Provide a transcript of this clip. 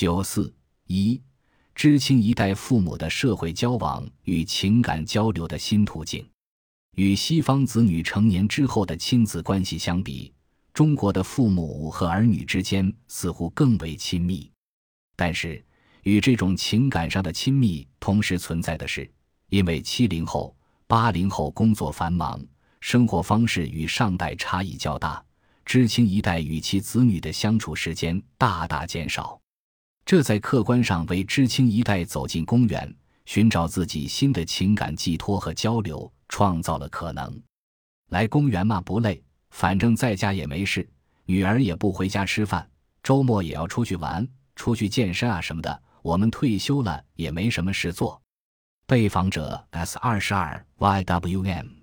九四一，知青一代父母的社会交往与情感交流的新途径。与西方子女成年之后的亲子关系相比，中国的父母和儿女之间似乎更为亲密。但是，与这种情感上的亲密同时存在的是，因为七零后、八零后工作繁忙，生活方式与上代差异较大，知青一代与其子女的相处时间大大减少。这在客观上为知青一代走进公园，寻找自己新的情感寄托和交流创造了可能。来公园嘛，不累，反正在家也没事，女儿也不回家吃饭，周末也要出去玩，出去健身啊什么的。我们退休了也没什么事做。被访者 S 二十二 YWM。